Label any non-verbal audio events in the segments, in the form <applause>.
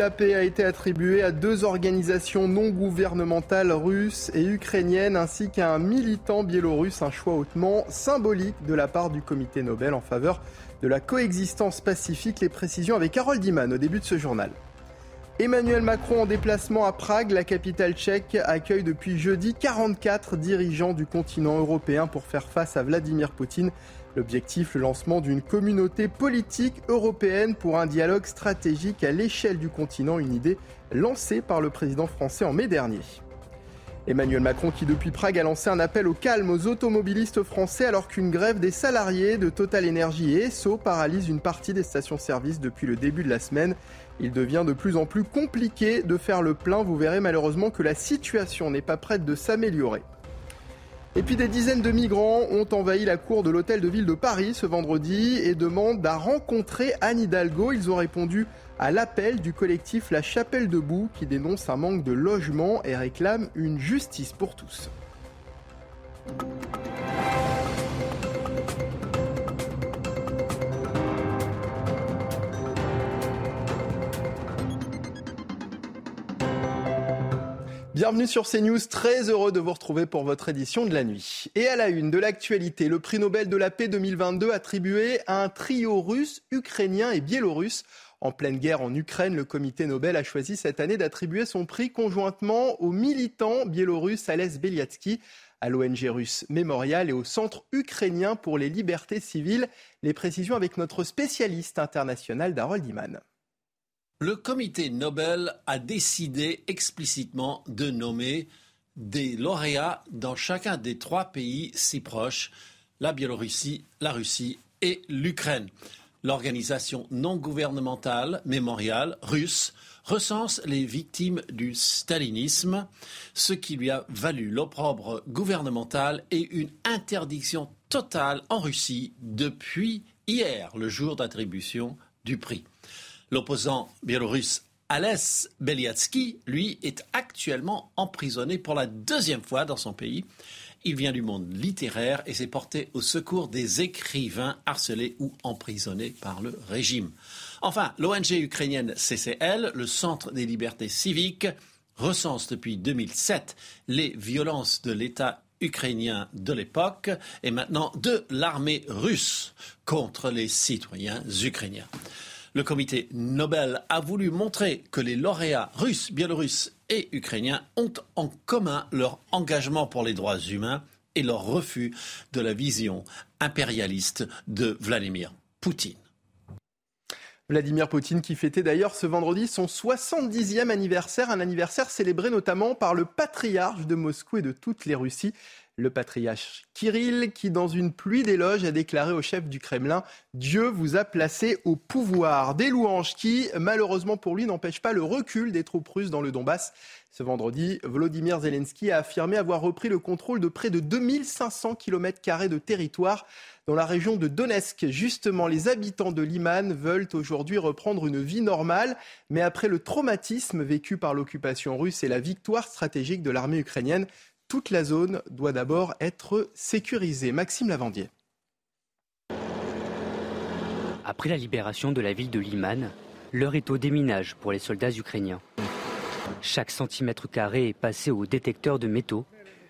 la paix a été attribué à deux organisations non gouvernementales russes et ukrainiennes ainsi qu'à un militant biélorusse, un choix hautement symbolique de la part du comité Nobel en faveur de la coexistence pacifique. Les précisions avec Harold Iman au début de ce journal. Emmanuel Macron en déplacement à Prague, la capitale tchèque, accueille depuis jeudi 44 dirigeants du continent européen pour faire face à Vladimir Poutine. L'objectif, le lancement d'une communauté politique européenne pour un dialogue stratégique à l'échelle du continent, une idée lancée par le président français en mai dernier. Emmanuel Macron qui depuis Prague a lancé un appel au calme aux automobilistes français alors qu'une grève des salariés de Total Energy et Esso paralyse une partie des stations-service depuis le début de la semaine. Il devient de plus en plus compliqué de faire le plein. Vous verrez malheureusement que la situation n'est pas prête de s'améliorer. Et puis des dizaines de migrants ont envahi la cour de l'hôtel de ville de Paris ce vendredi et demandent à rencontrer Anne Hidalgo. Ils ont répondu à l'appel du collectif La Chapelle debout qui dénonce un manque de logement et réclame une justice pour tous. Bienvenue sur CNews, très heureux de vous retrouver pour votre édition de la nuit. Et à la une de l'actualité, le prix Nobel de la paix 2022 attribué à un trio russe, ukrainien et biélorusse. En pleine guerre en Ukraine, le comité Nobel a choisi cette année d'attribuer son prix conjointement au militant biélorusse Ales Beliatsky, à l'ONG russe Mémorial et au Centre ukrainien pour les libertés civiles. Les précisions avec notre spécialiste international Darold Iman. Le comité Nobel a décidé explicitement de nommer des lauréats dans chacun des trois pays si proches, la Biélorussie, la Russie et l'Ukraine. L'organisation non gouvernementale Mémorial russe recense les victimes du stalinisme, ce qui lui a valu l'opprobre gouvernemental et une interdiction totale en Russie depuis hier, le jour d'attribution du prix. L'opposant biélorusse Alès Beliatsky, lui, est actuellement emprisonné pour la deuxième fois dans son pays. Il vient du monde littéraire et s'est porté au secours des écrivains harcelés ou emprisonnés par le régime. Enfin, l'ONG ukrainienne CCL, le Centre des libertés civiques, recense depuis 2007 les violences de l'État ukrainien de l'époque et maintenant de l'armée russe contre les citoyens ukrainiens. Le comité Nobel a voulu montrer que les lauréats russes, biélorusses et ukrainiens ont en commun leur engagement pour les droits humains et leur refus de la vision impérialiste de Vladimir Poutine. Vladimir Poutine qui fêtait d'ailleurs ce vendredi son 70e anniversaire, un anniversaire célébré notamment par le patriarche de Moscou et de toutes les Russies, le patriarche Kirill, qui dans une pluie d'éloges a déclaré au chef du Kremlin Dieu vous a placé au pouvoir. Des louanges qui, malheureusement pour lui, n'empêchent pas le recul des troupes russes dans le Donbass. Ce vendredi, Volodymyr Zelensky a affirmé avoir repris le contrôle de près de 2500 km de territoire dans la région de Donetsk. Justement, les habitants de Liman veulent aujourd'hui reprendre une vie normale, mais après le traumatisme vécu par l'occupation russe et la victoire stratégique de l'armée ukrainienne, toute la zone doit d'abord être sécurisée. Maxime Lavandier. Après la libération de la ville de Liman, l'heure est au déminage pour les soldats ukrainiens. Chaque centimètre carré est passé au détecteur de métaux,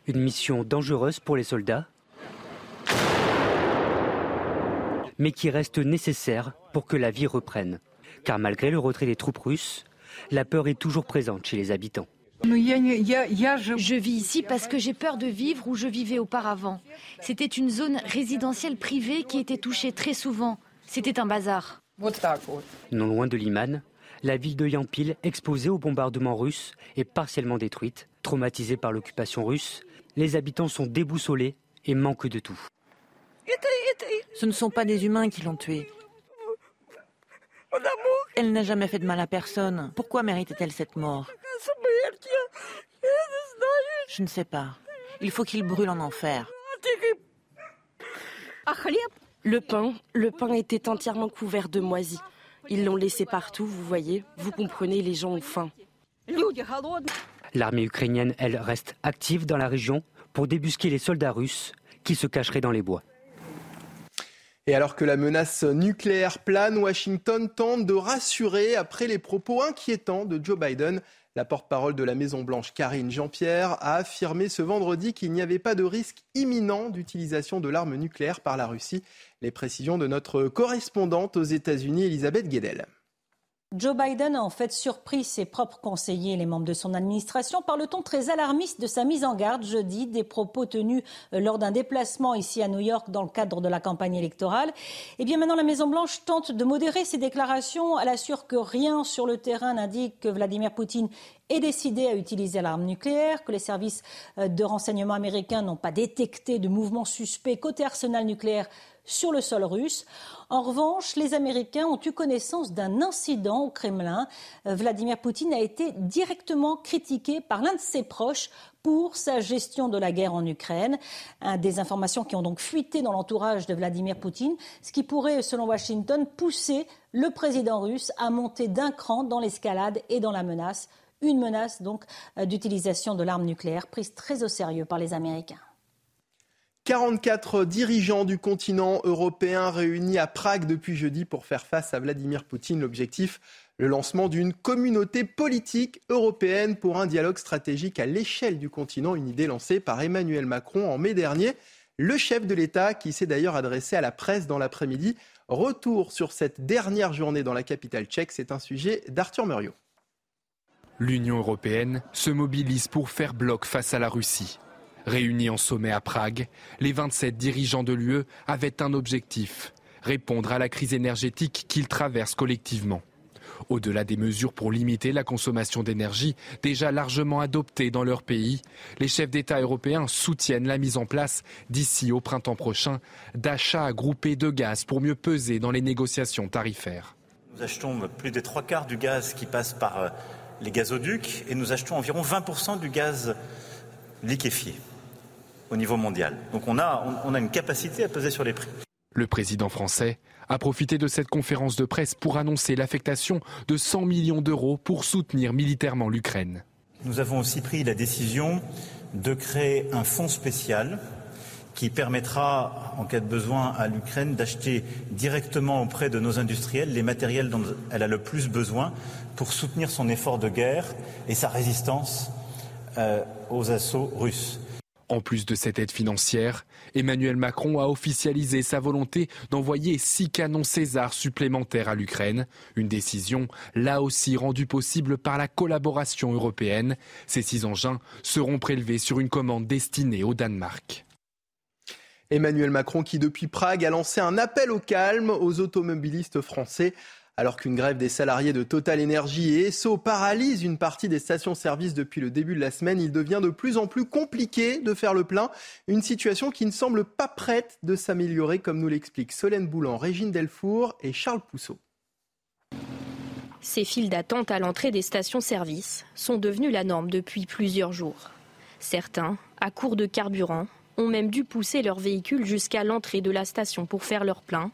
une mission dangereuse pour les soldats, mais qui reste nécessaire pour que la vie reprenne. Car malgré le retrait des troupes russes, la peur est toujours présente chez les habitants. Je vis ici parce que j'ai peur de vivre où je vivais auparavant. C'était une zone résidentielle privée qui était touchée très souvent. C'était un bazar. Non loin de Liman, la ville de Yampil, exposée aux bombardements russes, est partiellement détruite. Traumatisée par l'occupation russe, les habitants sont déboussolés et manquent de tout. Ce ne sont pas des humains qui l'ont Elle n'a jamais fait de mal à personne. Pourquoi méritait-elle cette mort? Je ne sais pas. Il faut qu'il brûle en enfer. Le pain, le pain était entièrement couvert de moisis. Ils l'ont laissé partout, vous voyez. Vous comprenez, les gens ont faim. L'armée ukrainienne, elle, reste active dans la région pour débusquer les soldats russes qui se cacheraient dans les bois. Et alors que la menace nucléaire plane, Washington tente de rassurer après les propos inquiétants de Joe Biden. La porte-parole de la Maison-Blanche, Karine Jean-Pierre, a affirmé ce vendredi qu'il n'y avait pas de risque imminent d'utilisation de l'arme nucléaire par la Russie. Les précisions de notre correspondante aux États-Unis, Elisabeth Guedel. Joe Biden a en fait surpris ses propres conseillers et les membres de son administration par le ton très alarmiste de sa mise en garde jeudi des propos tenus euh, lors d'un déplacement ici à New York dans le cadre de la campagne électorale. Et eh bien maintenant, la Maison-Blanche tente de modérer ses déclarations. Elle assure que rien sur le terrain n'indique que Vladimir Poutine ait décidé à utiliser l'arme nucléaire, que les services euh, de renseignement américains n'ont pas détecté de mouvements suspects côté arsenal nucléaire sur le sol russe. En revanche, les Américains ont eu connaissance d'un incident au Kremlin. Euh, Vladimir Poutine a été directement critiqué par l'un de ses proches pour sa gestion de la guerre en Ukraine. des informations qui ont donc fuité dans l'entourage de Vladimir Poutine, ce qui pourrait, selon Washington, pousser le président russe à monter d'un cran dans l'escalade et dans la menace. Une menace donc euh, d'utilisation de l'arme nucléaire prise très au sérieux par les Américains. 44 dirigeants du continent européen réunis à Prague depuis jeudi pour faire face à Vladimir Poutine. L'objectif, le lancement d'une communauté politique européenne pour un dialogue stratégique à l'échelle du continent, une idée lancée par Emmanuel Macron en mai dernier. Le chef de l'État, qui s'est d'ailleurs adressé à la presse dans l'après-midi, retour sur cette dernière journée dans la capitale tchèque, c'est un sujet d'Arthur Muriot. L'Union européenne se mobilise pour faire bloc face à la Russie. Réunis en sommet à Prague, les 27 dirigeants de l'UE avaient un objectif, répondre à la crise énergétique qu'ils traversent collectivement. Au-delà des mesures pour limiter la consommation d'énergie déjà largement adoptées dans leur pays, les chefs d'État européens soutiennent la mise en place, d'ici au printemps prochain, d'achats groupés de gaz pour mieux peser dans les négociations tarifaires. Nous achetons plus des trois quarts du gaz qui passe par euh, les gazoducs et nous achetons environ 20% du gaz liquéfié au niveau mondial. Donc on a, on a une capacité à peser sur les prix. Le président français a profité de cette conférence de presse pour annoncer l'affectation de 100 millions d'euros pour soutenir militairement l'Ukraine. Nous avons aussi pris la décision de créer un fonds spécial qui permettra, en cas de besoin, à l'Ukraine d'acheter directement auprès de nos industriels les matériels dont elle a le plus besoin pour soutenir son effort de guerre et sa résistance euh, aux assauts russes. En plus de cette aide financière, Emmanuel Macron a officialisé sa volonté d'envoyer six canons César supplémentaires à l'Ukraine, une décision là aussi rendue possible par la collaboration européenne. Ces six engins seront prélevés sur une commande destinée au Danemark. Emmanuel Macron qui depuis Prague a lancé un appel au calme aux automobilistes français alors qu'une grève des salariés de Total Energy et Esso paralyse une partie des stations-service depuis le début de la semaine, il devient de plus en plus compliqué de faire le plein. Une situation qui ne semble pas prête de s'améliorer, comme nous l'expliquent Solène Boulan, Régine Delfour et Charles Pousseau. Ces files d'attente à l'entrée des stations-service sont devenues la norme depuis plusieurs jours. Certains, à court de carburant, ont même dû pousser leur véhicule jusqu'à l'entrée de la station pour faire leur plein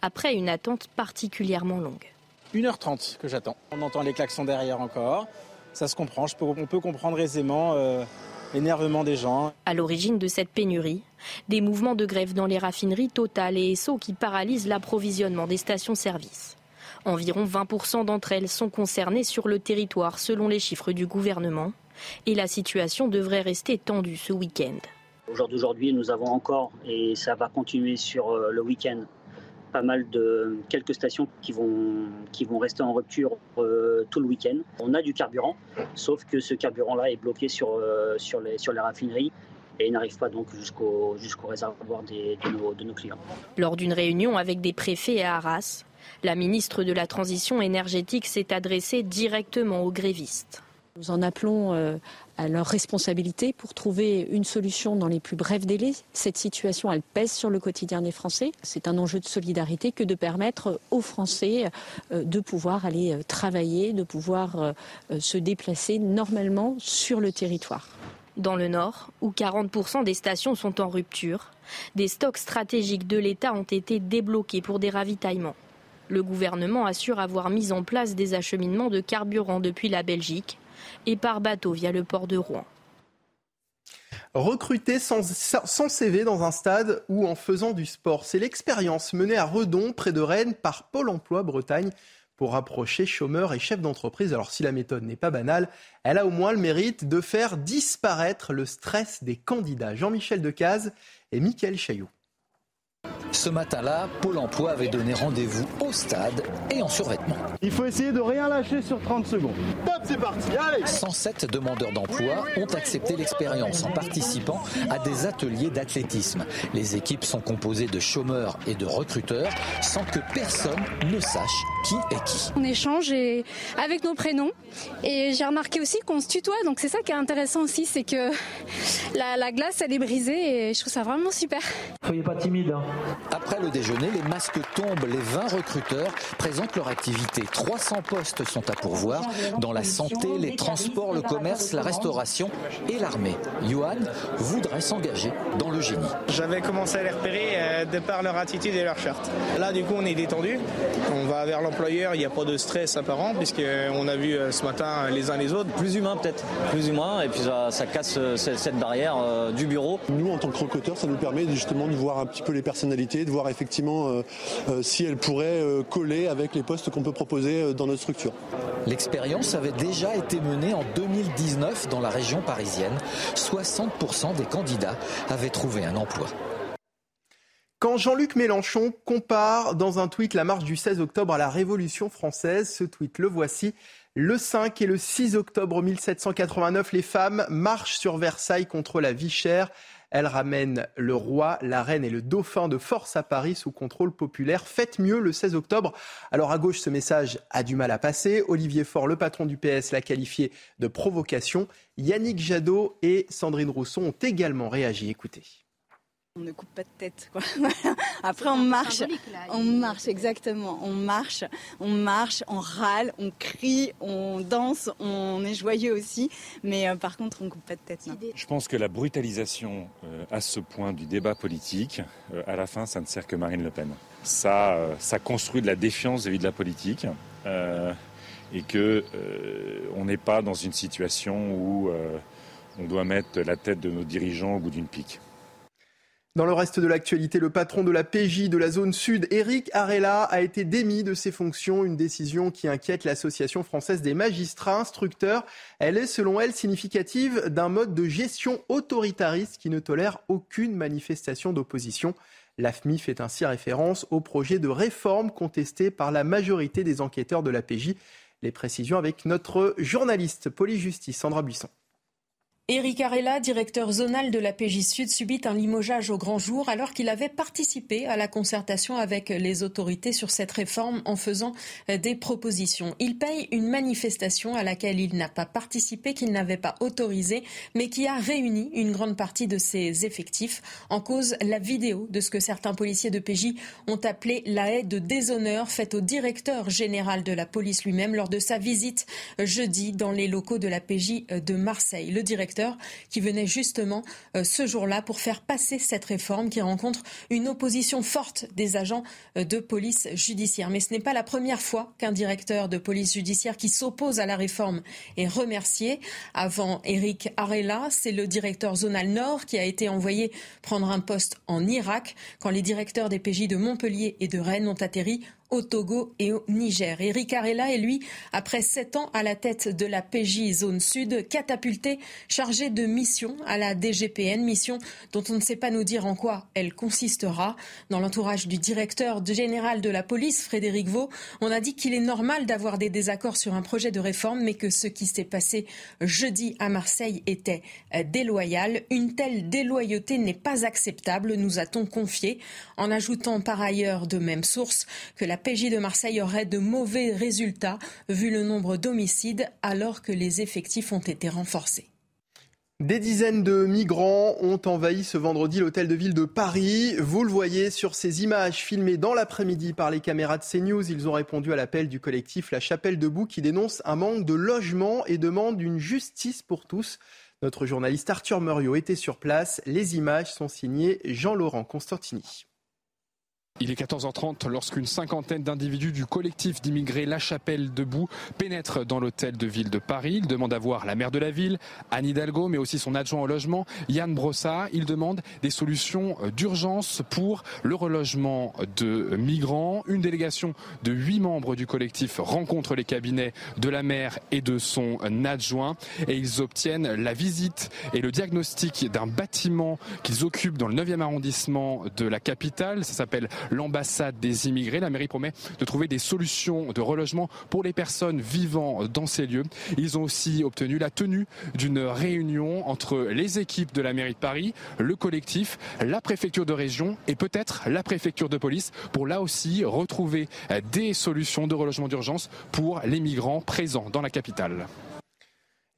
après une attente particulièrement longue. 1h30 que j'attends. On entend les klaxons derrière encore. Ça se comprend, on peut comprendre aisément euh, l'énervement des gens. À l'origine de cette pénurie, des mouvements de grève dans les raffineries Total et Esso qui paralysent l'approvisionnement des stations-service. Environ 20% d'entre elles sont concernées sur le territoire selon les chiffres du gouvernement. Et la situation devrait rester tendue ce week-end. Au jour d'aujourd'hui, nous avons encore, et ça va continuer sur euh, le week-end, pas mal de quelques stations qui vont, qui vont rester en rupture euh, tout le week-end. On a du carburant, sauf que ce carburant-là est bloqué sur, euh, sur, les, sur les raffineries et n'arrive pas donc jusqu'au jusqu'au réservoir des, de, nos, de nos clients. Lors d'une réunion avec des préfets à Arras, la ministre de la Transition énergétique s'est adressée directement aux grévistes. Nous en appelons euh, leur responsabilité pour trouver une solution dans les plus brefs délais. Cette situation, pèse sur le quotidien des Français. C'est un enjeu de solidarité que de permettre aux Français euh, de pouvoir aller euh, travailler, de pouvoir se déplacer normalement sur le territoire. Dans le Nord, où 40% des stations sont en rupture, des stocks stratégiques de l'État ont été débloqués pour des ravitaillements. Le gouvernement assure avoir mis en place des acheminements de carburant depuis la Belgique et par bateau via le port de Rouen. Recruter sans, CV dans un stade ou en faisant du sport. C'est l'expérience menée à Redon, près de Rennes, par Pôle emploi Bretagne pour rapprocher chômeurs et chefs d'entreprise. Alors si la méthode n'est pas banale, elle a au moins le mérite de faire disparaître le stress des candidats. Jean-Michel Decaze et Mickaël Chaillot. Ce matin-là, Pôle emploi avait donné rendez-vous au stade et en survêtement. Il faut essayer de rien lâcher sur 30 secondes. Top, c'est parti, allez 107 demandeurs d'emploi ont accepté l'expérience en participant à des ateliers d'athlétisme. Les équipes sont composées de chômeurs et de recruteurs sans que personne ne sache qui est qui. On échange avec nos prénoms et j'ai remarqué aussi qu'on se tutoie, donc c'est ça qui est intéressant aussi, c'est que la, la, glace elle est brisée et je trouve ça vraiment super. Soyez pas timide. Hein. Après le déjeuner, les masques tombent. Les 20 recruteurs présentent leur activité. 300 postes sont à pourvoir dans la santé, les transports, le commerce, la restauration et l'armée. Johan voudrait s'engager dans le génie. J'avais commencé à les repérer euh, de par leur attitude et leur shirt. Là, du coup, on est détendu. On va vers l'employeur. Il n'y a pas de stress apparent puisqu'on a vu euh, ce matin les uns les autres. Plus humain peut-être. Plus humain. Et puis ça, ça casse euh, cette barrière du bureau. Nous, en tant que recruteurs, ça nous permet justement de voir un petit peu les de voir effectivement euh, euh, si elle pourrait euh, coller avec les postes qu'on peut proposer dans notre structure. L'expérience avait déjà été menée en 2019 dans la région parisienne. 60% des candidats avaient trouvé un emploi. Quand Jean-Luc Mélenchon compare dans un tweet la marche du 16 octobre à la Révolution française, ce tweet le voici. Le 5 et le 6 octobre 1789, les femmes marchent sur Versailles contre la vie chère. Elle ramène le roi, la reine et le dauphin de force à Paris sous contrôle populaire. Faites mieux le 16 octobre. Alors à gauche, ce message a du mal à passer. Olivier Faure, le patron du PS, l'a qualifié de provocation. Yannick Jadot et Sandrine Rousseau ont également réagi. Écoutez. On ne coupe pas de tête. <laughs> Après, on marche. On marche, exactement. On marche, on marche, on râle, on crie, on danse, on est joyeux aussi. Mais euh, par contre, on coupe pas de tête. Je pense que la brutalisation euh, à ce point du débat politique, euh, à la fin, ça ne sert que Marine Le Pen. Ça, ça construit de la défiance vis-à-vis de la politique. et que on n'est pas dans une situation où on doit mettre la tête de nos dirigeants au bout d'une pique. Dans le reste de l'actualité, le patron de la PJ de la zone sud, Eric Arella, a été démis de ses fonctions, une décision qui inquiète l'Association française des magistrats instructeurs. Elle est, selon elle, significative d'un mode de gestion autoritariste qui ne tolère aucune manifestation d'opposition. L'AFMI fait ainsi référence au projet de réforme contesté par la majorité des enquêteurs de la PJ. Les précisions avec notre journaliste police-justice, Sandra Buisson. Éric Arella, directeur zonal de la PJ Sud, subit un limogeage au grand jour alors qu'il avait participé à la concertation avec les autorités sur cette réforme en faisant des propositions. Il paye une manifestation à laquelle il n'a pas participé, qu'il n'avait pas autorisée, mais qui a réuni une grande partie de ses effectifs. En cause, la vidéo de ce que certains policiers de PJ ont appelé la haie de déshonneur faite au directeur général de la police lui-même lors de sa visite jeudi dans les locaux de la PJ de Marseille. Qui venait justement euh, ce jour-là pour faire passer cette réforme qui rencontre une opposition forte des agents euh, de police judiciaire. Mais ce n'est pas la première fois qu'un directeur de police judiciaire qui s'oppose à la réforme est remercié. Avant Eric Arella, c'est le directeur zonal Nord qui a été envoyé prendre un poste en Irak quand les directeurs des PJ de Montpellier et de Rennes ont atterri au Togo et au Niger. Eric Arella est lui, après sept ans à la tête de la PJ Zone Sud, catapulté, chargé de mission à la DGPN, mission dont on ne sait pas nous dire en quoi elle consistera. Dans l'entourage du directeur général de la police, Frédéric Vaux, on a dit qu'il est normal d'avoir des désaccords sur un projet de réforme, mais que ce qui s'est passé jeudi à Marseille était euh, déloyal. Une telle déloyauté n'est pas acceptable, nous a-t-on confié, en ajoutant par ailleurs de même source que la PJ de Marseille aurait de mauvais résultats vu le nombre d'homicides alors que les effectifs ont été renforcés. Des dizaines de migrants ont envahi ce vendredi l'hôtel de ville de Paris. Vous le voyez sur ces images filmées dans l'après-midi par les caméras de CNews. Ils ont répondu à l'appel du collectif La Chapelle Debout qui dénonce un manque de logement et demande une justice pour tous. Notre journaliste Arthur Muriot était sur place. Les images sont signées Jean-Laurent Constantini. Il est 14h30 lorsqu'une cinquantaine d'individus du collectif d'immigrés La Chapelle Debout pénètrent dans l'hôtel de ville de Paris. Ils demandent à voir la maire de la ville, Anne Hidalgo, mais aussi son adjoint au logement, Yann Brossat. Ils demandent des solutions d'urgence pour le relogement de migrants. Une délégation de huit membres du collectif rencontre les cabinets de la maire et de son adjoint et ils obtiennent la visite et le diagnostic d'un bâtiment qu'ils occupent dans le 9e arrondissement de la capitale. Ça s'appelle l'ambassade des immigrés. La mairie promet de trouver des solutions de relogement pour les personnes vivant dans ces lieux. Ils ont aussi obtenu la tenue d'une réunion entre les équipes de la mairie de Paris, le collectif, la préfecture de région et peut-être la préfecture de police pour là aussi retrouver des solutions de relogement d'urgence pour les migrants présents dans la capitale.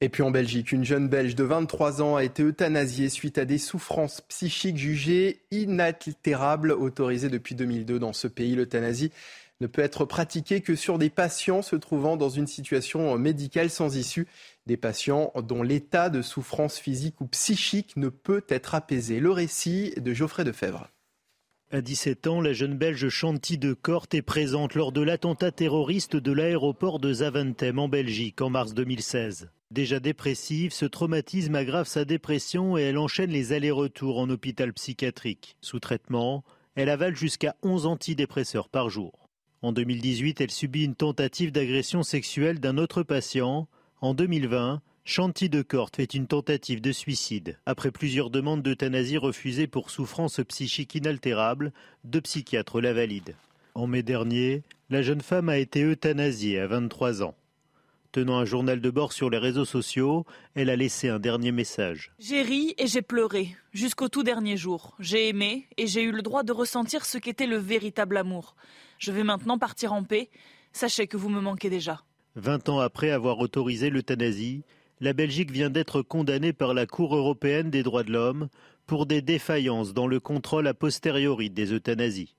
Et puis en Belgique, une jeune Belge de 23 ans a été euthanasiée suite à des souffrances psychiques jugées inaltérables, autorisées depuis 2002 dans ce pays. L'euthanasie ne peut être pratiquée que sur des patients se trouvant dans une situation médicale sans issue, des patients dont l'état de souffrance physique ou psychique ne peut être apaisé. Le récit de Geoffrey Defebvre. À 17 ans, la jeune Belge Chanty de Corte est présente lors de l'attentat terroriste de l'aéroport de Zaventem en Belgique en mars 2016. Déjà dépressive, ce traumatisme aggrave sa dépression et elle enchaîne les allers-retours en hôpital psychiatrique. Sous traitement, elle avale jusqu'à 11 antidépresseurs par jour. En 2018, elle subit une tentative d'agression sexuelle d'un autre patient. En 2020, Chanty de Corte fait une tentative de suicide. Après plusieurs demandes d'euthanasie refusées pour souffrance psychique inaltérable, deux psychiatres la valident. En mai dernier, la jeune femme a été euthanasiée à 23 ans. Tenant un journal de bord sur les réseaux sociaux, elle a laissé un dernier message. J'ai ri et j'ai pleuré, jusqu'au tout dernier jour. J'ai aimé et j'ai eu le droit de ressentir ce qu'était le véritable amour. Je vais maintenant partir en paix. Sachez que vous me manquez déjà. Vingt ans après avoir autorisé l'euthanasie, la Belgique vient d'être condamnée par la Cour européenne des droits de l'homme pour des défaillances dans le contrôle a posteriori des euthanasies.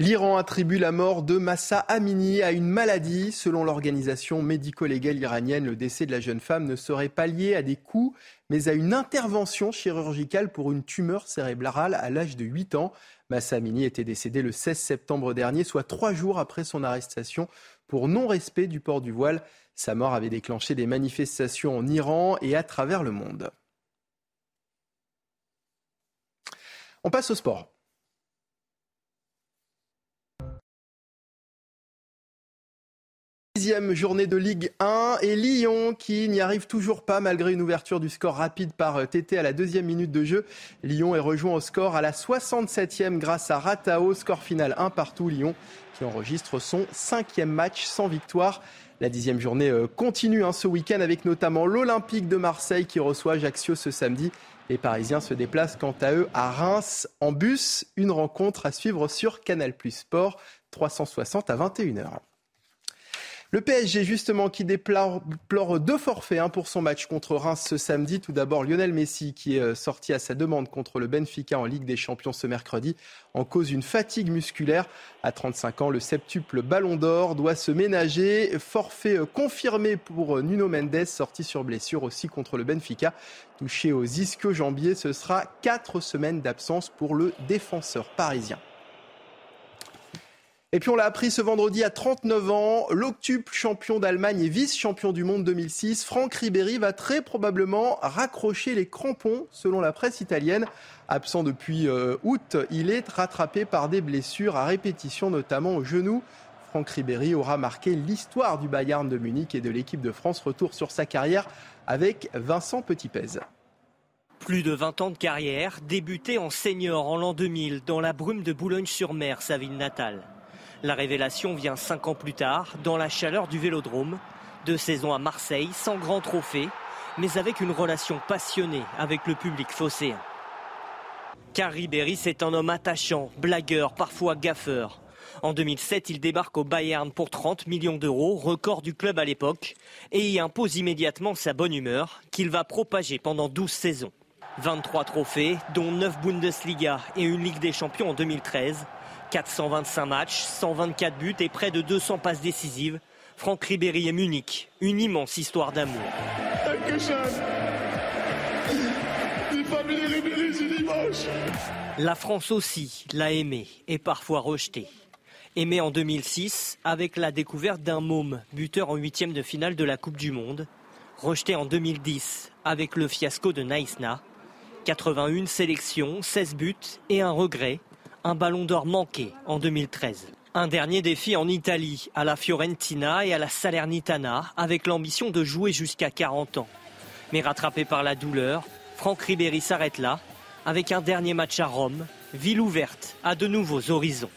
L'Iran attribue la mort de Massa Amini à une maladie. Selon l'organisation médico-légale iranienne, le décès de la jeune femme ne serait pas lié à des coups, mais à une intervention chirurgicale pour une tumeur cérébrale à l'âge de 8 ans. Massa Amini était décédé le 16 septembre dernier, soit trois jours après son arrestation pour non-respect du port du voile. Sa mort avait déclenché des manifestations en Iran et à travers le monde. On passe au sport. Dixième journée de Ligue 1 et Lyon qui n'y arrive toujours pas malgré une ouverture du score rapide par TT à la deuxième minute de jeu. Lyon est rejoint au score à la 67e grâce à Ratao. Score final 1 partout. Lyon qui enregistre son cinquième match sans victoire. La dixième journée euh, continue hein, ce week-end avec notamment l'Olympique de Marseille qui reçoit Ajaccio ce samedi. Les Parisiens se déplacent quant à eux à Reims en bus. Une rencontre à suivre sur Canal Plus Sport 360 à 21h. Le PSG, justement, qui déplore deux forfaits hein, pour son match contre Reims ce samedi. Tout d'abord, Lionel Messi, qui est euh, sorti à sa demande contre le Benfica en Ligue des Champions ce mercredi, en cause d'une fatigue musculaire. À 35 ans, le septuple Ballon d'Or doit se ménager. Forfait euh, confirmé pour euh, Nuno Mendes, sorti sur blessure aussi contre le Benfica. Touché aux ischio-jambiers, ce sera quatre semaines d'absence pour le défenseur parisien. Et puis on l'a appris ce vendredi à 39 ans, l'octuple champion d'Allemagne et vice-champion du monde 2006, Franck Ribéry va très probablement raccrocher les crampons selon la presse italienne. Absent depuis euh, août, il est rattrapé par des blessures à répétition, notamment au genou. Franck Ribéry aura marqué l'histoire du Bayern de Munich et de l'équipe de France. Retour sur sa carrière avec Vincent Petitpez. Plus de 20 ans de carrière, débuté en senior en l'an 2000 dans la brume de Boulogne-sur-Mer, sa ville natale. La révélation vient cinq ans plus tard, dans la chaleur du vélodrome. Deux saisons à Marseille, sans grand trophée, mais avec une relation passionnée avec le public phocéen. Car Ribéry, c'est un homme attachant, blagueur, parfois gaffeur. En 2007, il débarque au Bayern pour 30 millions d'euros, record du club à l'époque, et y impose immédiatement sa bonne humeur, qu'il va propager pendant 12 saisons. 23 trophées, dont 9 Bundesliga et une Ligue des Champions en 2013. 425 matchs, 124 buts et près de 200 passes décisives. Franck Ribéry et Munich, une immense histoire d'amour. La France aussi l'a aimé et parfois rejeté. Aimé en 2006 avec la découverte d'un môme, buteur en huitième de finale de la Coupe du Monde. Rejeté en 2010 avec le fiasco de Naïsna. 81 sélections, 16 buts et un regret, un ballon d'or manqué en 2013. Un dernier défi en Italie, à la Fiorentina et à la Salernitana, avec l'ambition de jouer jusqu'à 40 ans. Mais rattrapé par la douleur, Franck Ribéry s'arrête là, avec un dernier match à Rome, ville ouverte à de nouveaux horizons.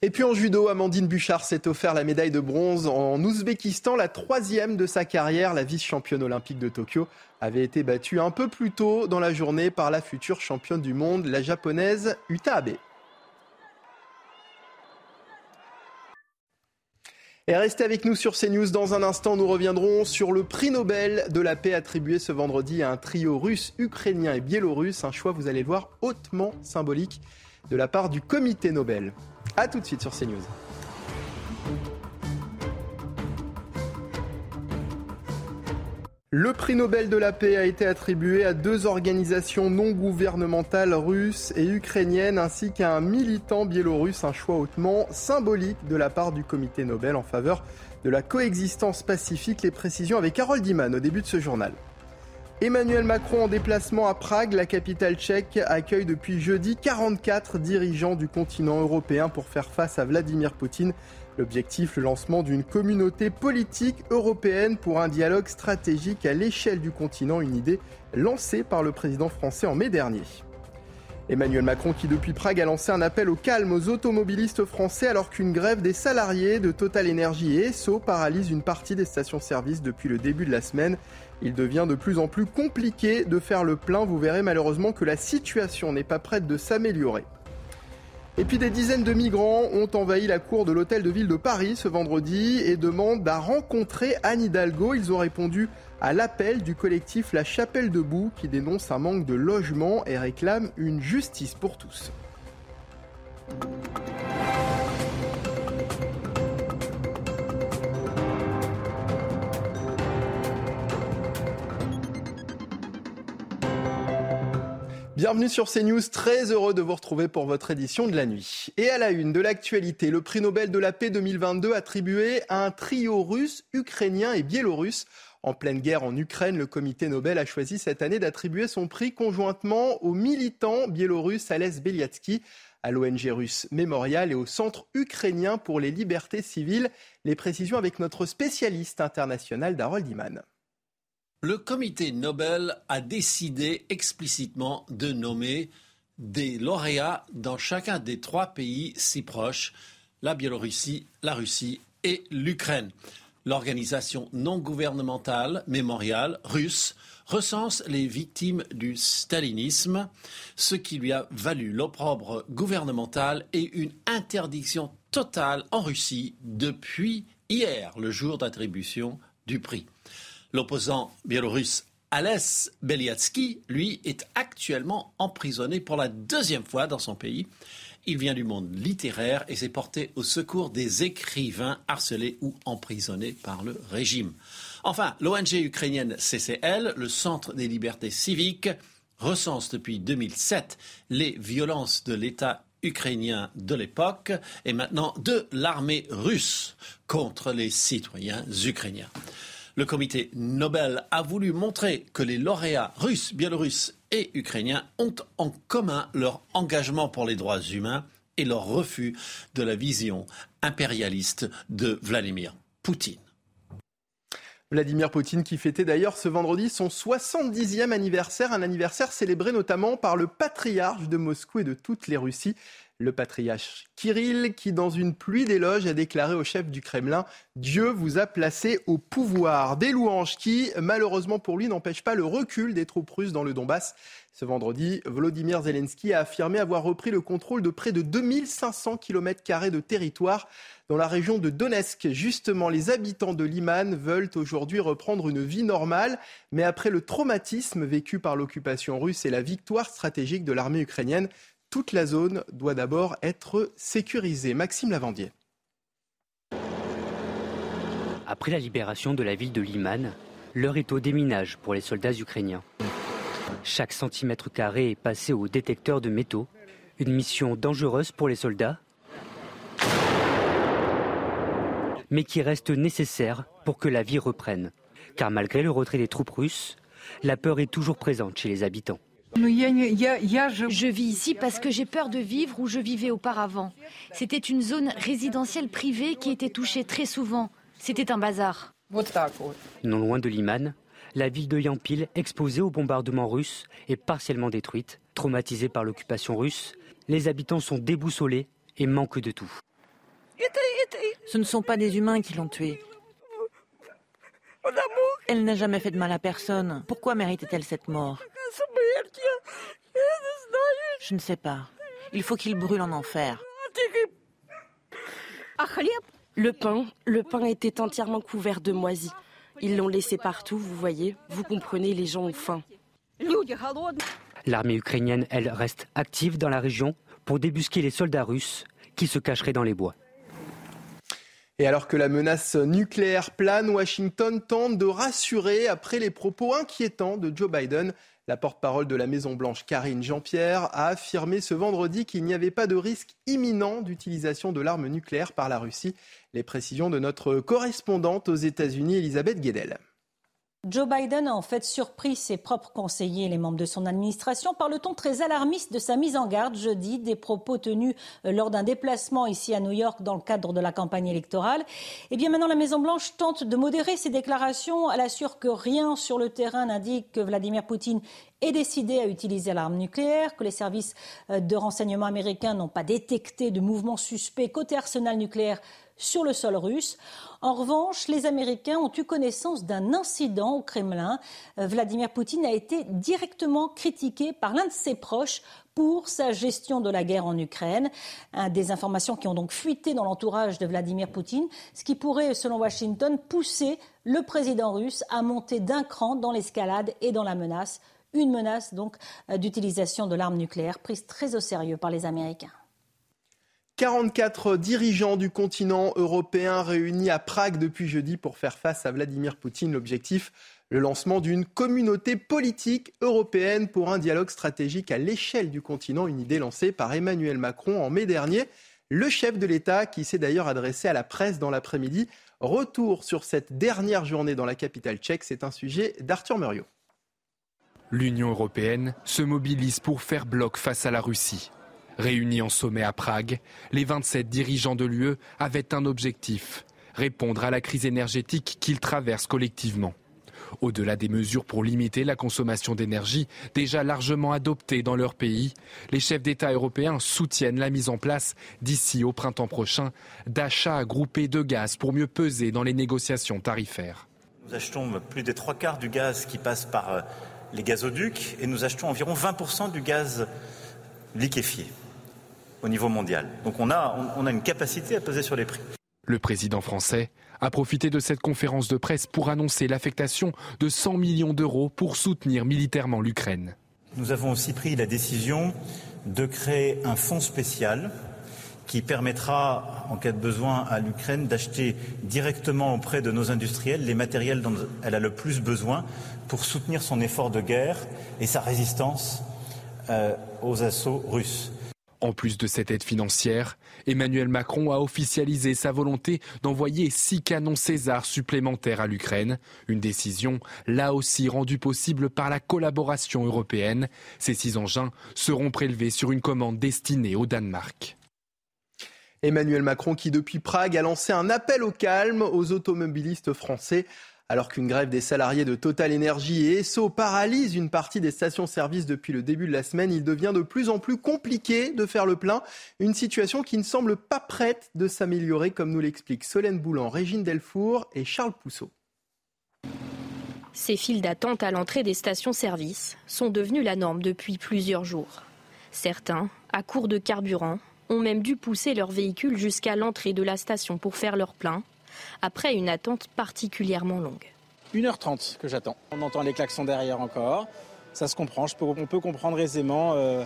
Et puis en judo, Amandine Bouchard s'est offert la médaille de bronze en Ouzbékistan, la troisième de sa carrière. La vice-championne olympique de Tokyo avait été battue un peu plus tôt dans la journée par la future championne du monde, la japonaise Uta Abe. Et restez avec nous sur CNews. Dans un instant, nous reviendrons sur le prix Nobel de la paix attribué ce vendredi à un trio russe, ukrainien et biélorusse. Un choix, vous allez le voir, hautement symbolique de la part du comité Nobel. A tout de suite sur CNews. Le prix Nobel de la paix a été attribué à deux organisations non gouvernementales russes et ukrainiennes ainsi qu'à un militant biélorusse, un choix hautement symbolique de la part du comité Nobel en faveur de la coexistence pacifique. Les précisions avec Harold Diman au début de ce journal. Emmanuel Macron en déplacement à Prague, la capitale tchèque, accueille depuis jeudi 44 dirigeants du continent européen pour faire face à Vladimir Poutine L'objectif, le lancement d'une communauté politique européenne pour un dialogue stratégique à l'échelle du continent, une idée lancée par le président français en mai dernier. Emmanuel Macron qui depuis Prague a lancé un appel au calme aux automobilistes français alors qu'une grève des salariés de Total Energy et Esso paralyse une partie des stations-service depuis le début de la semaine. Il devient de plus en plus compliqué de faire le plein. Vous verrez malheureusement que la situation n'est pas prête de s'améliorer. Et puis des dizaines de migrants ont envahi la cour de l'hôtel de ville de Paris ce vendredi et demandent à rencontrer Anne Hidalgo. Ils ont répondu à l'appel du collectif La Chapelle debout qui dénonce un manque de logement et réclame une justice pour tous. Bienvenue sur CNews, très heureux de vous retrouver pour votre édition de la nuit. Et à la une de l'actualité, le prix Nobel de la paix 2022 attribué à un trio russe, ukrainien et biélorusse. En pleine guerre en Ukraine, le comité Nobel a choisi cette année d'attribuer son prix conjointement au militant biélorusse Ales Beliatsky, à l'ONG russe Mémorial et au Centre ukrainien pour les libertés civiles. Les précisions avec notre spécialiste international Darold Iman. Le comité Nobel a décidé explicitement de nommer des lauréats dans chacun des trois pays si proches, la Biélorussie, la Russie et l'Ukraine. L'organisation non gouvernementale Mémorial russe recense les victimes du stalinisme, ce qui lui a valu l'opprobre gouvernemental et une interdiction totale en Russie depuis hier, le jour d'attribution du prix. L'opposant biélorusse Alès Beliatsky, lui, est actuellement emprisonné pour la deuxième fois dans son pays. Il vient du monde littéraire et s'est porté au secours des écrivains harcelés ou emprisonnés par le régime. Enfin, l'ONG ukrainienne CCL, le Centre des libertés civiques, recense depuis 2007 les violences de l'État ukrainien de l'époque et maintenant de l'armée russe contre les citoyens ukrainiens. Le comité Nobel a voulu montrer que les lauréats russes, biélorusses et ukrainiens ont en commun leur engagement pour les droits humains et leur refus de la vision impérialiste de Vladimir Poutine. Vladimir Poutine qui fêtait d'ailleurs ce vendredi son 70e anniversaire, un anniversaire célébré notamment par le patriarche de Moscou et de toutes les Russies, le patriarche Kirill, qui dans une pluie d'éloges a déclaré au chef du Kremlin Dieu vous a placé au pouvoir. Des louanges qui, malheureusement pour lui, n'empêchent pas le recul des troupes russes dans le Donbass. Ce vendredi, Volodymyr Zelensky a affirmé avoir repris le contrôle de près de 2500 km de territoire dans la région de Donetsk. Justement, les habitants de Liman veulent aujourd'hui reprendre une vie normale, mais après le traumatisme vécu par l'occupation russe et la victoire stratégique de l'armée ukrainienne, toute la zone doit d'abord être sécurisée. Maxime Lavandier. Après la libération de la ville de Liman, l'heure est au déminage pour les soldats ukrainiens. Chaque centimètre carré est passé au détecteur de métaux. Une mission dangereuse pour les soldats, mais qui reste nécessaire pour que la vie reprenne. Car malgré le retrait des troupes russes, la peur est toujours présente chez les habitants. Je vis ici parce que j'ai peur de vivre où je vivais auparavant. C'était une zone résidentielle privée qui était touchée très souvent. C'était un bazar. Non loin de Liman, la ville de Yampil, exposée aux bombardements russes, est partiellement détruite. Traumatisée par l'occupation russe, les habitants sont déboussolés et manquent de tout. Ce ne sont pas des humains qui l'ont Elle n'a jamais fait de mal à personne. Pourquoi méritait-elle cette mort? Je ne sais pas. Il faut qu'il brûle en enfer. Le pain, le pain était entièrement couvert de moisis. Ils l'ont laissé partout, vous voyez. Vous comprenez, les gens ont faim. L'armée ukrainienne, elle, reste active dans la région pour débusquer les soldats russes qui se cacheraient dans les bois. Et alors que la menace nucléaire plane, Washington tente de rassurer après les propos inquiétants de Joe Biden. La porte-parole de la Maison-Blanche, Karine Jean-Pierre, a affirmé ce vendredi qu'il n'y avait pas de risque imminent d'utilisation de l'arme nucléaire par la Russie. Les précisions de notre correspondante aux États-Unis, Elisabeth Guedel. Joe Biden a en fait surpris ses propres conseillers et les membres de son administration par le ton très alarmiste de sa mise en garde jeudi des propos tenus euh, lors d'un déplacement ici à New York dans le cadre de la campagne électorale? Et eh bien maintenant, la Maison-Blanche tente de modérer ses déclarations. Elle assure que rien sur le terrain n'indique que Vladimir Poutine ait décidé à utiliser l'arme nucléaire, que les services euh, de renseignement américains n'ont pas détecté de mouvements suspects côté arsenal nucléaire sur le sol russe. En revanche, les Américains ont eu connaissance d'un incident au Kremlin. Euh, Vladimir Poutine a été directement critiqué par l'un de ses proches pour sa gestion de la guerre en Ukraine. Des informations qui ont donc fuité dans l'entourage de Vladimir Poutine, ce qui pourrait, selon Washington, pousser le président russe à monter d'un cran dans l'escalade et dans la menace. Une menace donc euh, d'utilisation de l'arme nucléaire prise très au sérieux par les Américains. 44 dirigeants du continent européen réunis à Prague depuis jeudi pour faire face à Vladimir Poutine. L'objectif, le lancement d'une communauté politique européenne pour un dialogue stratégique à l'échelle du continent, une idée lancée par Emmanuel Macron en mai dernier. Le chef de l'État, qui s'est d'ailleurs adressé à la presse dans l'après-midi, retour sur cette dernière journée dans la capitale tchèque, c'est un sujet d'Arthur Muriot. L'Union européenne se mobilise pour faire bloc face à la Russie. Réunis en sommet à Prague, les 27 dirigeants de l'UE avaient un objectif, répondre à la crise énergétique qu'ils traversent collectivement. Au-delà des mesures pour limiter la consommation d'énergie déjà largement adoptées dans leur pays, les chefs d'État européens soutiennent la mise en place, d'ici au printemps prochain, d'achats groupés de gaz pour mieux peser dans les négociations tarifaires. Nous achetons plus des trois quarts du gaz qui passe par euh, les gazoducs et nous achetons environ 20% du gaz liquéfié au niveau mondial. Donc on a, on a une capacité à peser sur les prix. Le président français a profité de cette conférence de presse pour annoncer l'affectation de 100 millions d'euros pour soutenir militairement l'Ukraine. Nous avons aussi pris la décision de créer un fonds spécial qui permettra, en cas de besoin, à l'Ukraine d'acheter directement auprès de nos industriels les matériels dont elle a le plus besoin pour soutenir son effort de guerre et sa résistance euh, aux assauts russes. En plus de cette aide financière, Emmanuel Macron a officialisé sa volonté d'envoyer six canons César supplémentaires à l'Ukraine, une décision là aussi rendue possible par la collaboration européenne. Ces six engins seront prélevés sur une commande destinée au Danemark. Emmanuel Macron qui depuis Prague a lancé un appel au calme aux automobilistes français alors qu'une grève des salariés de Total Energy et Esso paralyse une partie des stations-service depuis le début de la semaine, il devient de plus en plus compliqué de faire le plein. Une situation qui ne semble pas prête de s'améliorer, comme nous l'expliquent Solène Boulan, Régine Delfour et Charles Pousseau. Ces files d'attente à l'entrée des stations-service sont devenues la norme depuis plusieurs jours. Certains, à court de carburant, ont même dû pousser leur véhicule jusqu'à l'entrée de la station pour faire leur plein après une attente particulièrement longue. 1h30 que j'attends. On entend les klaxons derrière encore. Ça se comprend, on peut comprendre aisément euh,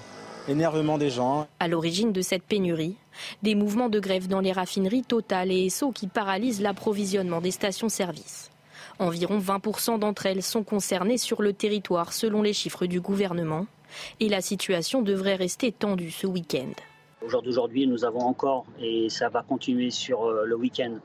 l'énervement des gens. À l'origine de cette pénurie, des mouvements de grève dans les raffineries Total et Esso qui paralysent l'approvisionnement des stations-service. Environ 20% d'entre elles sont concernées sur le territoire selon les chiffres du gouvernement. Et la situation devrait rester tendue ce week-end. Au jour d'aujourd'hui, nous avons encore, et ça va continuer sur euh, le week-end,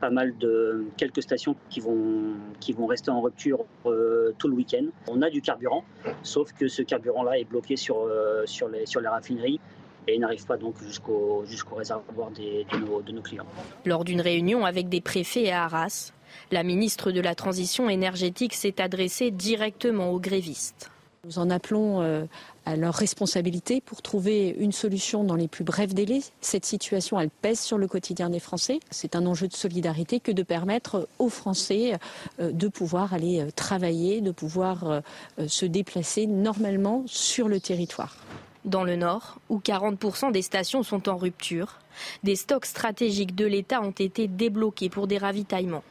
pas mal de quelques stations qui vont, rester en rupture euh, tout le week-end. On a du carburant, sauf que ce carburant-là est bloqué sur, euh, les, raffineries et n'arrive pas donc jusqu'au réservoir de, nos, de nos clients. Lors d'une réunion avec des préfets à Arras, la ministre de la Transition énergétique s'est adressée directement aux grévistes. Nous en appelons euh, à leur responsabilité pour trouver une solution dans les plus brefs délais. Cette situation, elle pèse sur le quotidien des Français. C'est un enjeu de solidarité que de permettre aux Français euh, de pouvoir aller euh, travailler, de pouvoir se déplacer normalement sur le territoire. Dans le Nord, où 40% des stations sont en rupture, des stocks stratégiques de l'État ont été débloqués pour des ravitaillements.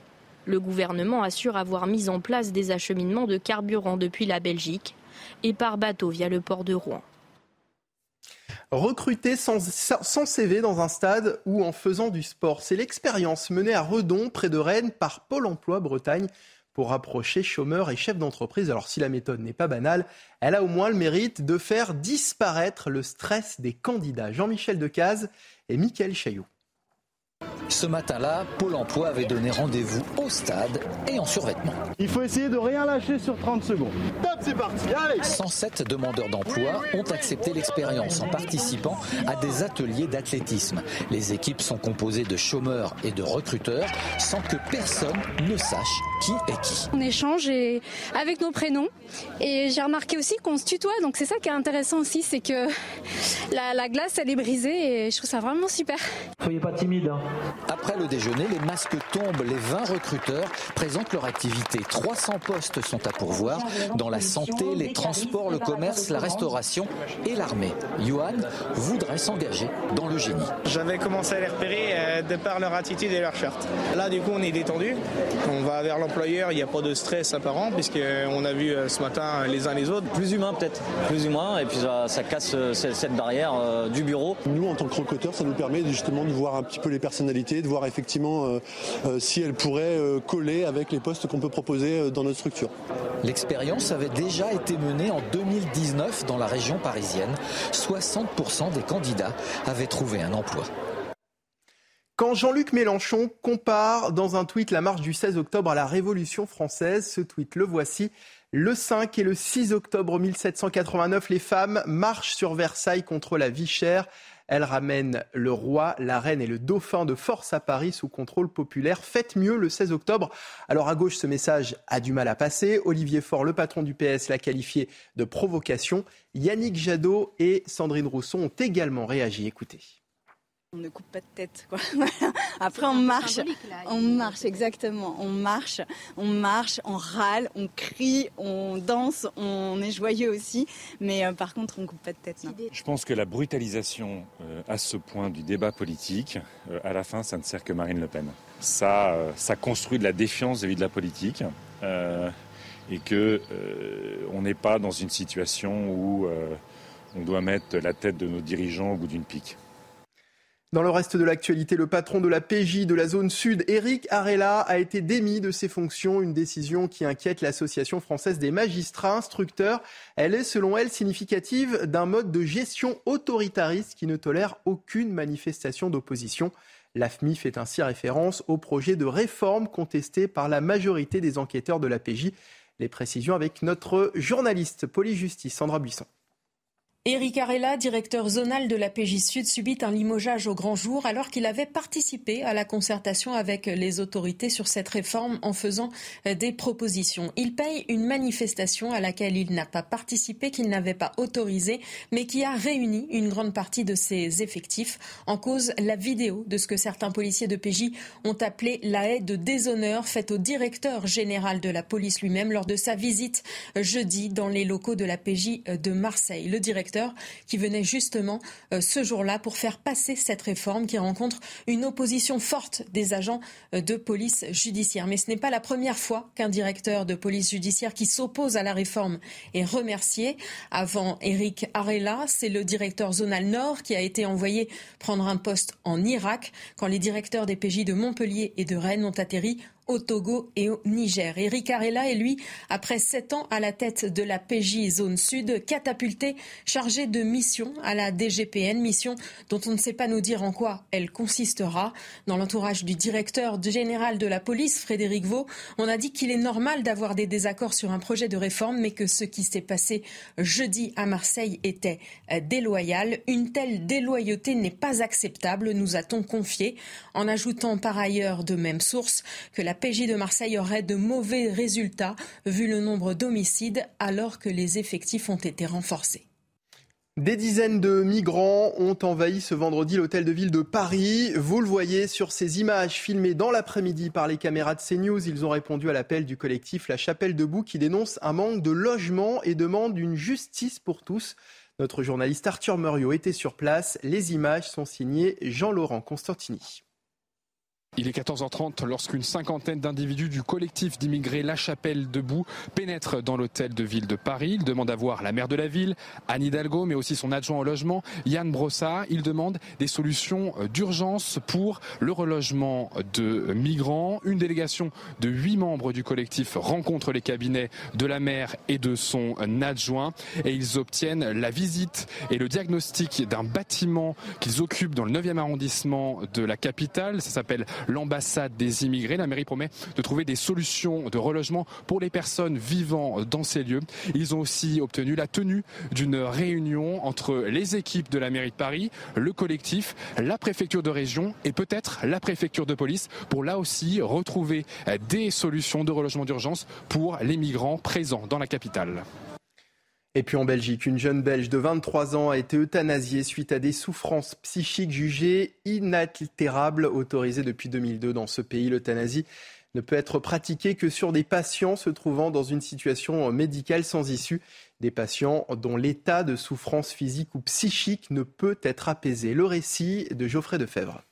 Le gouvernement assure avoir mis en place des acheminements de carburant depuis la Belgique et par bateau via le port de Rouen. Recruter sans, CV dans un stade ou en faisant du sport, c'est l'expérience menée à Redon, près de Rennes, par Pôle Emploi Bretagne pour rapprocher chômeurs et chefs d'entreprise. Alors si la méthode n'est pas banale, elle a au moins le mérite de faire disparaître le stress des candidats. Jean-Michel Decaze et Mickaël Chaillot. Ce matin-là, Pôle emploi avait donné rendez-vous au stade et en survêtement. Il faut essayer de rien lâcher sur 30 secondes. Top, c'est parti, allez 107 demandeurs d'emploi ont accepté l'expérience en participant à des ateliers d'athlétisme. Les équipes sont composées de chômeurs et de recruteurs sans que personne ne sache qui est qui. On échange avec nos prénoms et j'ai remarqué aussi qu'on se tutoie, donc c'est ça qui est intéressant aussi, c'est que la, la, glace elle est brisée et je trouve ça vraiment super. Soyez pas timide. Hein. Après le déjeuner, les masques tombent. Les 20 recruteurs présentent leur activité. 300 postes sont à pourvoir dans la santé, les transports, le commerce, la restauration et l'armée. Johan voudrait s'engager dans le génie. J'avais commencé à les repérer euh, de par leur attitude et leur shirt. Là, du coup, on est détendu. On va vers Il n'y a pas de stress apparent puisqu'on a vu euh, ce matin les uns les autres. Plus humain peut-être, plus humain. Et puis ça, casse euh, cette barrière du bureau. Nous, en tant que recruteurs, ça nous permet justement de voir un petit peu les personnalités de voir effectivement euh, euh, si elle pourrait euh, coller avec les postes qu'on peut proposer dans notre structure. L'expérience avait déjà été menée en 2019 dans la région parisienne. 60% des candidats avaient trouvé un emploi. Quand Jean-Luc Mélenchon compare dans un tweet la marche du 16 octobre à la Révolution française, ce tweet le voici. Le 5 et le 6 octobre 1789, les femmes marchent sur Versailles contre la vie chère. Elle ramène le roi, la reine et le dauphin de force à Paris sous contrôle populaire. Faites mieux le 16 octobre. Alors à gauche, ce message a du mal à passer. Olivier Faure, le patron du PS, l'a qualifié de provocation. Yannick Jadot et Sandrine Rousseau ont également réagi. Écoutez. On ne coupe pas de tête. Quoi. <laughs> Après, on marche. On marche, exactement. On marche, on marche, on râle, on crie, on danse, on est joyeux aussi. Mais euh, par contre, on coupe pas de tête. Je pense que la brutalisation euh, à ce point du débat politique, euh, à la fin, ça ne sert que Marine Le Pen. Ça, ça construit de la défiance vis-à-vis de la politique. et que on n'est pas dans une situation où on doit mettre la tête de nos dirigeants au bout d'une pique. Dans le reste de l'actualité, le patron de la PJ de la zone sud, Eric Arella, a été démis de ses fonctions, une décision qui inquiète l'Association française des magistrats instructeurs. Elle est, selon elle, significative d'un mode de gestion autoritariste qui ne tolère aucune manifestation d'opposition. L'AFMI fait ainsi référence au projet de réforme contesté par la majorité des enquêteurs de la PJ. Les précisions avec notre journaliste police-justice, Sandra Buisson. Éric Arella, directeur zonal de la PJ Sud, subit un limogeage au grand jour alors qu'il avait participé à la concertation avec les autorités sur cette réforme en faisant des propositions. Il paye une manifestation à laquelle il n'a pas participé, qu'il n'avait pas autorisée, mais qui a réuni une grande partie de ses effectifs. En cause, la vidéo de ce que certains policiers de PJ ont appelé la haie de déshonneur faite au directeur général de la police lui-même lors de sa visite jeudi dans les locaux de la PJ de Marseille. Qui venait justement euh, ce jour-là pour faire passer cette réforme qui rencontre une opposition forte des agents euh, de police judiciaire. Mais ce n'est pas la première fois qu'un directeur de police judiciaire qui s'oppose à la réforme est remercié. Avant Eric Arella, c'est le directeur zonal Nord qui a été envoyé prendre un poste en Irak quand les directeurs des PJ de Montpellier et de Rennes ont atterri au Togo et au Niger. Eric Arella est lui, après sept ans à la tête de la PJ Zone Sud, catapulté, chargé de mission à la DGPN, mission dont on ne sait pas nous dire en quoi elle consistera. Dans l'entourage du directeur général de la police, Frédéric Vaux, on a dit qu'il est normal d'avoir des désaccords sur un projet de réforme, mais que ce qui s'est passé jeudi à Marseille était déloyal. Une telle déloyauté n'est pas acceptable, nous a-t-on confié, en ajoutant par ailleurs de même source que la PJ de Marseille aurait de mauvais résultats vu le nombre d'homicides alors que les effectifs ont été renforcés. Des dizaines de migrants ont envahi ce vendredi l'hôtel de ville de Paris. Vous le voyez sur ces images filmées dans l'après-midi par les caméras de CNews. Ils ont répondu à l'appel du collectif La Chapelle Debout qui dénonce un manque de logement et demande une justice pour tous. Notre journaliste Arthur Muriot était sur place. Les images sont signées Jean-Laurent Constantini. Il est 14h30 lorsqu'une cinquantaine d'individus du collectif d'immigrés La Chapelle Debout pénètrent dans l'hôtel de ville de Paris. Ils demandent à voir la maire de la ville, Anne Hidalgo, mais aussi son adjoint au logement, Yann Brossa. Ils demandent des solutions d'urgence pour le relogement de migrants. Une délégation de huit membres du collectif rencontre les cabinets de la maire et de son adjoint et ils obtiennent la visite et le diagnostic d'un bâtiment qu'ils occupent dans le 9e arrondissement de la capitale. Ça s'appelle l'ambassade des immigrés. La mairie promet de trouver des solutions de relogement pour les personnes vivant dans ces lieux. Ils ont aussi obtenu la tenue d'une réunion entre les équipes de la mairie de Paris, le collectif, la préfecture de région et peut-être la préfecture de police pour là aussi retrouver des solutions de relogement d'urgence pour les migrants présents dans la capitale. Et puis en Belgique, une jeune Belge de 23 ans a été euthanasiée suite à des souffrances psychiques jugées inaltérables, autorisées depuis 2002 dans ce pays. L'euthanasie ne peut être pratiquée que sur des patients se trouvant dans une situation médicale sans issue, des patients dont l'état de souffrance physique ou psychique ne peut être apaisé. Le récit de Geoffrey Defebvre.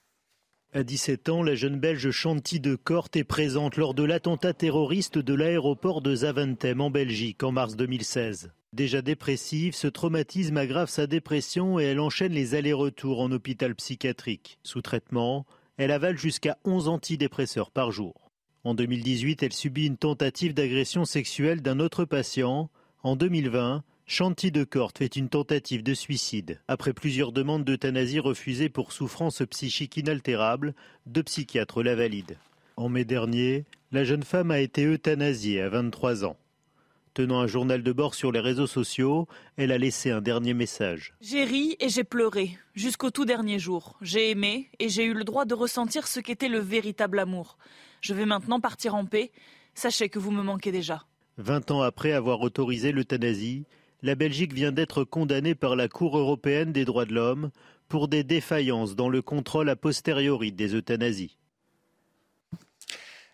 À 17 ans, la jeune Belge Chanty de Corte est présente lors de l'attentat terroriste de l'aéroport de Zaventem en Belgique en mars 2016. Déjà dépressive, ce traumatisme aggrave sa dépression et elle enchaîne les allers-retours en hôpital psychiatrique. Sous traitement, elle avale jusqu'à 11 antidépresseurs par jour. En 2018, elle subit une tentative d'agression sexuelle d'un autre patient. En 2020, Chanty de Corte fait une tentative de suicide. Après plusieurs demandes d'euthanasie refusées pour souffrance psychique inaltérable, deux psychiatres la valident. En mai dernier, la jeune femme a été euthanasiée à 23 ans. Tenant un journal de bord sur les réseaux sociaux, elle a laissé un dernier message. J'ai ri et j'ai pleuré, jusqu'au tout dernier jour. J'ai aimé et j'ai eu le droit de ressentir ce qu'était le véritable amour. Je vais maintenant partir en paix. Sachez que vous me manquez déjà. Vingt ans après avoir autorisé l'euthanasie, la Belgique vient d'être condamnée par la Cour européenne des droits de l'homme pour des défaillances dans le contrôle a posteriori des euthanasies.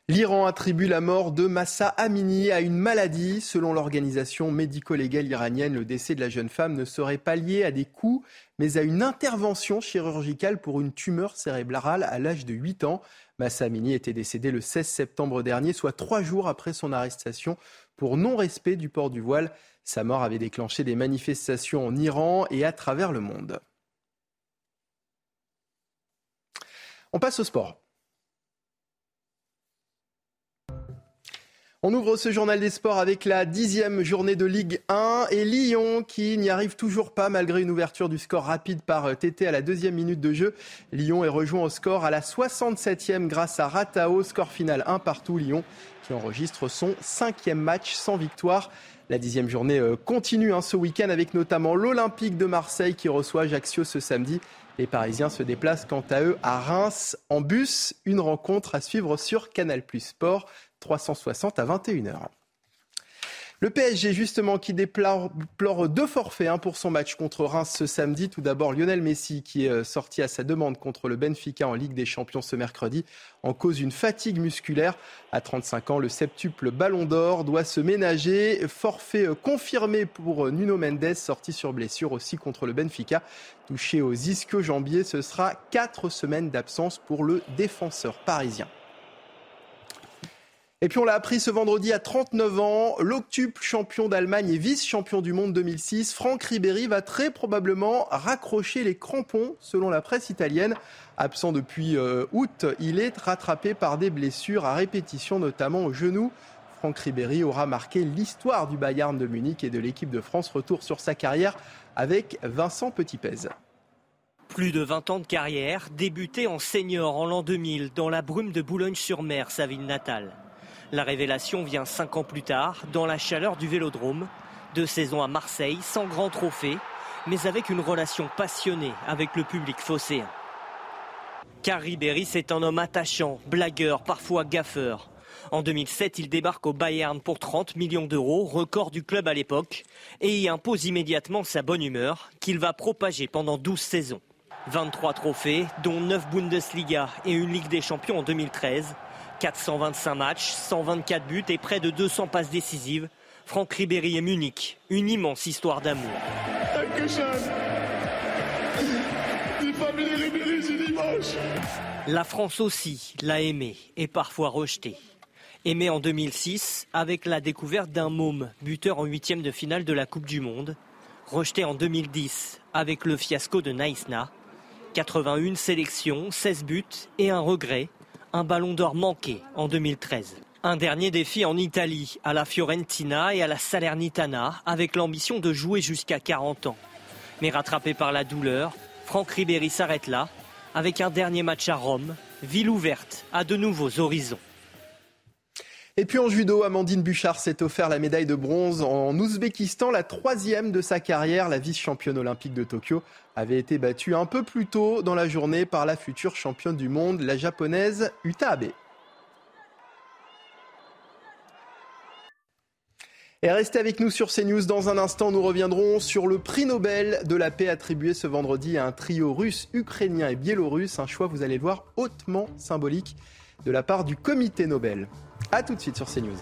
L'Iran attribue la mort de Massa Amini à une maladie. Selon l'organisation médico-légale iranienne, le décès de la jeune femme ne serait pas lié à des coups, mais à une intervention chirurgicale pour une tumeur cérébrale à l'âge de 8 ans. Massa Amini était décédé le 16 septembre dernier, soit trois jours après son arrestation pour non-respect du port du voile. Sa mort avait déclenché des manifestations en Iran et à travers le monde. On passe au sport. On ouvre ce journal des sports avec la dixième journée de Ligue 1 et Lyon qui n'y arrive toujours pas malgré une ouverture du score rapide par Tété à la deuxième minute de jeu. Lyon est rejoint au score à la 67e grâce à Ratao. Score final 1 partout. Lyon qui enregistre son cinquième match sans victoire. La dixième journée euh, continue hein, ce week-end avec notamment l'Olympique de Marseille qui reçoit Ajaccio ce samedi. Les Parisiens se déplacent quant à eux à Reims en bus. Une rencontre à suivre sur Canal Plus Sport. 360 à 21h. Le PSG, justement, qui déplore deux forfaits pour son match contre Reims ce samedi. Tout d'abord, Lionel Messi, qui est euh, sorti à sa demande contre le Benfica en Ligue des Champions ce mercredi, en cause d'une fatigue musculaire. À 35 ans, le septuple Ballon d'Or doit se ménager. Forfait euh, confirmé pour euh, Nuno Mendes, sorti sur blessure aussi contre le Benfica. Touché aux ischio-jambiers, ce sera quatre semaines d'absence pour le défenseur parisien. Et puis on l'a appris ce vendredi à 39 ans, l'octuple champion d'Allemagne et vice-champion du monde 2006, Franck Ribéry va très probablement raccrocher les crampons selon la presse italienne. Absent depuis euh, août, il est rattrapé par des blessures à répétition, notamment au genou. Franck Ribéry aura marqué l'histoire du Bayern de Munich et de l'équipe de France. Retour sur sa carrière avec Vincent Petitpez. Plus de 20 ans de carrière, débuté en senior en l'an 2000 dans la brume de Boulogne-sur-Mer, sa ville natale. La révélation vient cinq ans plus tard, dans la chaleur du vélodrome. Deux saisons à Marseille, sans grand trophée, mais avec une relation passionnée avec le public phocéen. Car Ribéry, c'est un homme attachant, blagueur, parfois gaffeur. En 2007, il débarque au Bayern pour 30 millions d'euros, record du club à l'époque, et y impose immédiatement sa bonne humeur, qu'il va propager pendant 12 saisons. 23 trophées, dont 9 Bundesliga et une Ligue des Champions en 2013. 425 matchs, 124 buts et près de 200 passes décisives. Franck Ribéry et Munich, une immense histoire d'amour. La France aussi l'a aimé et parfois rejeté. Aimé en 2006 avec la découverte d'un môme, buteur en huitième de finale de la Coupe du Monde. Rejeté en 2010 avec le fiasco de Naïsna. 81 sélections, 16 buts et un regret un ballon d'or manqué en 2013. Un dernier défi en Italie, à la Fiorentina et à la Salernitana, avec l'ambition de jouer jusqu'à 40 ans. Mais rattrapé par la douleur, Franck Ribéry s'arrête là, avec un dernier match à Rome, ville ouverte à de nouveaux horizons. Et puis en judo, Amandine Bouchard s'est offert la médaille de bronze en Ouzbékistan, la troisième de sa carrière. La vice-championne olympique de Tokyo avait été battue un peu plus tôt dans la journée par la future championne du monde, la japonaise Uta Abe. Et restez avec nous sur CNews. Dans un instant, nous reviendrons sur le prix Nobel de la paix attribué ce vendredi à un trio russe, ukrainien et biélorusse. Un choix, vous allez voir, hautement symbolique de la part du comité Nobel. A tout de suite sur CNews.